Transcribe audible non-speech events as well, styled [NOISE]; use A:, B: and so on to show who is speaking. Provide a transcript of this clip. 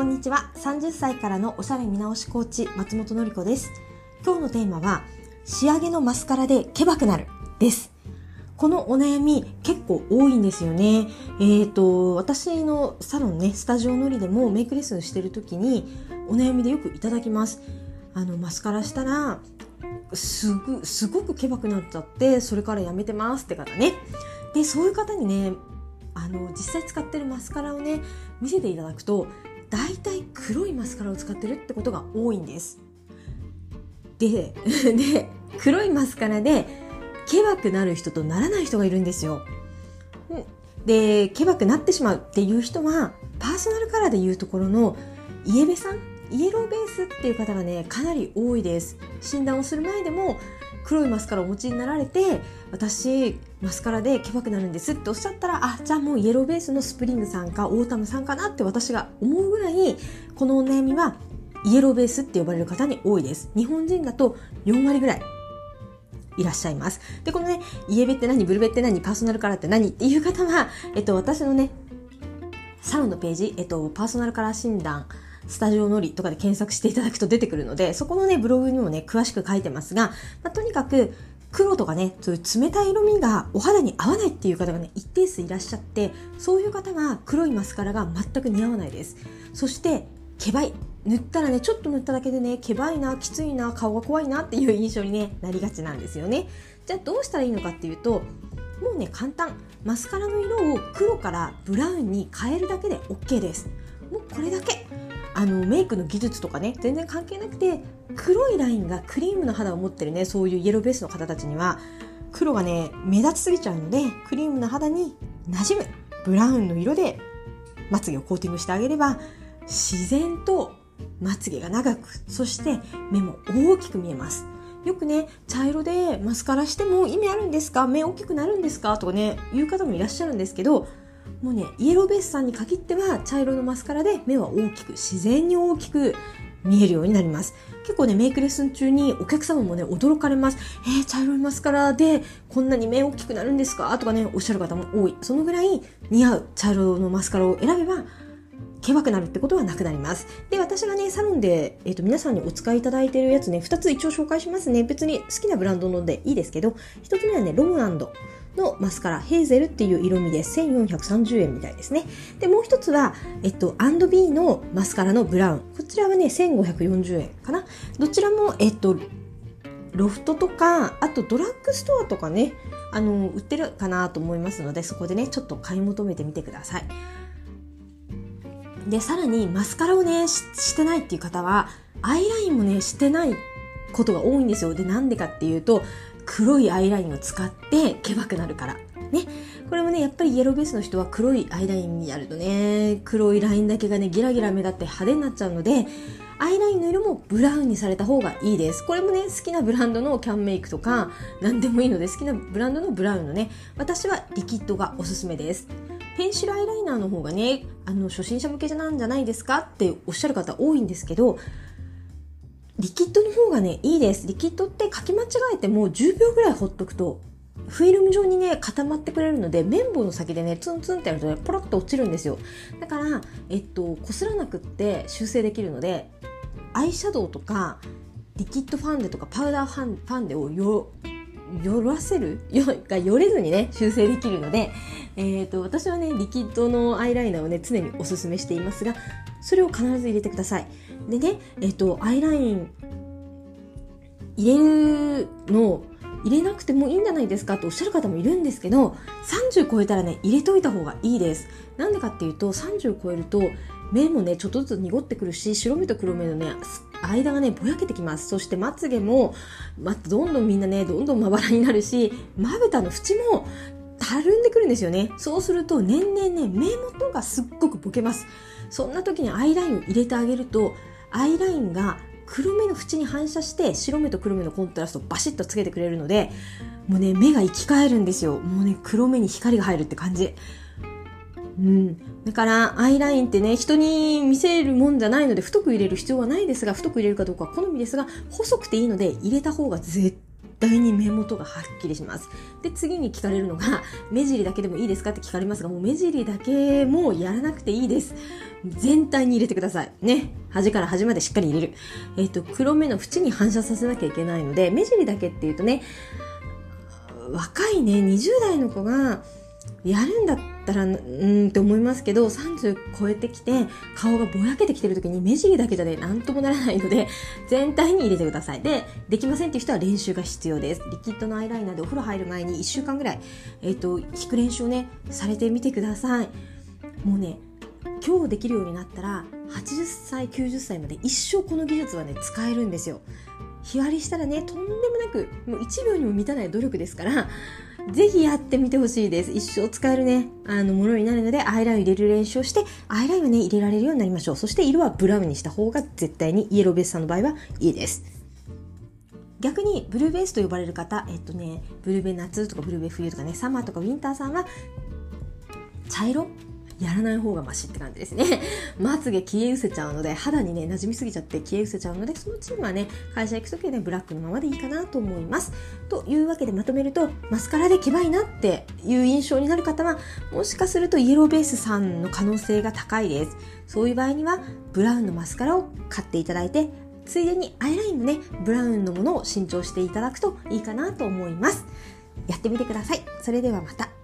A: こんにちは。30歳からのおしゃれ見直しコーチ、松本のり子です。今日のテーマは、仕上げのマスカラでケバくなるです。このお悩み結構多いんですよね。えっ、ー、と、私のサロンね、スタジオのりでもメイクレッスンしてる時にお悩みでよくいただきます。あの、マスカラしたら、すぐ、すごくケバくなっちゃって、それからやめてますって方ね。で、そういう方にね、あの実際使ってるマスカラをね見せていただくと大体黒いマスカラを使ってるってことが多いんです。で [LAUGHS] で黒いマスカラでケバくなる人とならない人がいるんですよ。でケバくなってしまうっていう人はパーソナルカラーでいうところのイエベさん？イエローベースっていう方がねかなり多いです。診断をする前でも黒いマスカラをお持ちになられて私マスカラでケバくなるんですっておっしゃったらあじゃあもうイエローベースのスプリングさんかオータムさんかなって私が思うぐらいこのお悩みはイエローベースって呼ばれる方に多いです日本人だと4割ぐらいいらっしゃいます。で、このね、イエベって何、ブルベって何、パーソナルカラーって何っていう方は、えっと、私のね、サロンのページ、えっと、パーソナルカラー診断、スタジオのりとかで検索していただくと出てくるので、そこのね、ブログにもね、詳しく書いてますが、まあ、とにかく、黒とかね、そういう冷たい色味がお肌に合わないっていう方がね、一定数いらっしゃって、そういう方が黒いマスカラが全く似合わないです。そして、ケバい。塗ったらね、ちょっと塗っただけでね、ケバいな、きついな、顔が怖いなっていう印象に、ね、なりがちなんですよね。じゃあどうしたらいいのかっていうと、もうね、簡単。マスカラの色を黒からブラウンに変えるだけで OK です。もうこれだけ。あのメイクの技術とかね全然関係なくて黒いラインがクリームの肌を持ってるねそういうイエローベースの方たちには黒がね目立ちすぎちゃうのでクリームの肌に馴染むブラウンの色でまつげをコーティングしてあげれば自然とまつげが長くそして目も大きく見えます。よくね茶色でマスカラしても意味あるんですか？目大きくなるんですか？とかね言う方もいらっしゃるんですけどもうねイエローベースさんに限っては茶色のマスカラで目は大きく自然に大きく見えるようになります結構ねメイクレッスン中にお客様もね驚かれますえー、茶色いマスカラでこんなに目大きくなるんですか？とかねおっしゃる方も多いそのぐらい似合う茶色のマスカラを選べばけばくなるってことはなくなります。で、私がね、サロンで、えっ、ー、と、皆さんにお使いいただいてるやつね、2つ一応紹介しますね。別に好きなブランドのでいいですけど、1つ目はね、ロムランドのマスカラ、ヘーゼルっていう色味で1430円みたいですね。で、もう一つは、えっと、&B のマスカラのブラウン。こちらはね、1540円かな。どちらも、えっと、ロフトとか、あとドラッグストアとかね、あの、売ってるかなと思いますので、そこでね、ちょっと買い求めてみてください。で、さらにマスカラをねし、してないっていう方は、アイラインもね、してないことが多いんですよ。で、なんでかっていうと、黒いアイラインを使ってけばくなるから。ね。これもね、やっぱりイエローベースの人は黒いアイラインにやるとね、黒いラインだけがね、ギラギラ目立って派手になっちゃうので、アイラインの色もブラウンにされた方がいいです。これもね、好きなブランドのキャンメイクとか、何でもいいので、好きなブランドのブラウンのね、私はリキッドがおすすめです。ペンシルアイライナーの方がね、あの、初心者向けなんじゃないですかっておっしゃる方多いんですけど、リキッドの方がね、いいです。リキッドって書き間違えても10秒ぐらいほっとくと、フィルム状にね、固まってくれるので、綿棒の先でね、ツンツンってやるとね、ポロッと落ちるんですよ。だから、えっと、こすらなくって修正できるので、アイシャドウとか、リキッドファンデとかパウダーファンファンデをよ、よらせる？[LAUGHS] よがよれずにね、修正できるので、えっ、ー、と、私はね、リキッドのアイライナーをね、常におすすめしていますが、それを必ず入れてください。でね、えっ、ー、と、アイライン入れるの入れなくてもいいんじゃないですかっておっしゃる方もいるんですけど30超えたらね入れといた方がいいです。なんでかっていうと30超えると目もねちょっとずつ濁ってくるし白目と黒目のね間がねぼやけてきます。そしてまつげも、ま、どんどんみんなねどんどんまばらになるしまぶたの縁もたるんでくるんですよね。そうすると年々ね目元がすっごくボケます。そんな時にアイラインを入れてあげるとアイラインが黒目の縁に反射して白目と黒目のコントラストをバシッとつけてくれるのでもうね目が生き返るんですよ。もうね黒目に光が入るって感じ。うん、だからアイラインってね人に見せるもんじゃないので太く入れる必要はないですが太く入れるかどうかは好みですが細くていいので入れた方が絶対に目元がはっきりします。で次に聞かれるのが [LAUGHS] 目尻だけでもいいですかって聞かれますがもう目尻だけもやらなくていいです。全体に入れてください。ね。端から端までしっかり入れる。えっ、と黒目の縁に反射させなきゃいけないので目尻だけっていうとね若いね20代の子がやるんだったらうんって思いますけど30超えてきて顔がぼやけてきてる時に目尻だけじゃねなんともならないので全体に入れてください。でできませんっていう人は練習が必要です。リキッドのアイライナーでお風呂入る前に1週間ぐらい、えっ、ー、と引く練習をねされてみてください。もうね今日できるようになったら80歳90歳まで一生この技術はね使えるんですよ。日割りしたらねとんでもなくもう1秒にも満たない努力ですからぜひやってみてほしいです。一生使えるね、あの、ものになるので、アイライン入れる練習をして、アイラインはね、入れられるようになりましょう。そして色はブラウンにした方が絶対にイエローベースさんの場合はいいです。逆にブルーベースと呼ばれる方、えっとね、ブルーベ夏とかブルーベ冬とかね、サマーとかウィンターさんは、茶色やらない方がマシって感じですね。[LAUGHS] まつげ消え失せちゃうので、肌にね、馴染みすぎちゃって消え失せちゃうので、そのチームはね、会社行くときはね、ブラックのままでいいかなと思います。というわけでまとめると、マスカラでけばいなっていう印象になる方は、もしかするとイエローベースさんの可能性が高いです。そういう場合には、ブラウンのマスカラを買っていただいて、ついでにアイラインもね、ブラウンのものを新調していただくといいかなと思います。やってみてください。それではまた。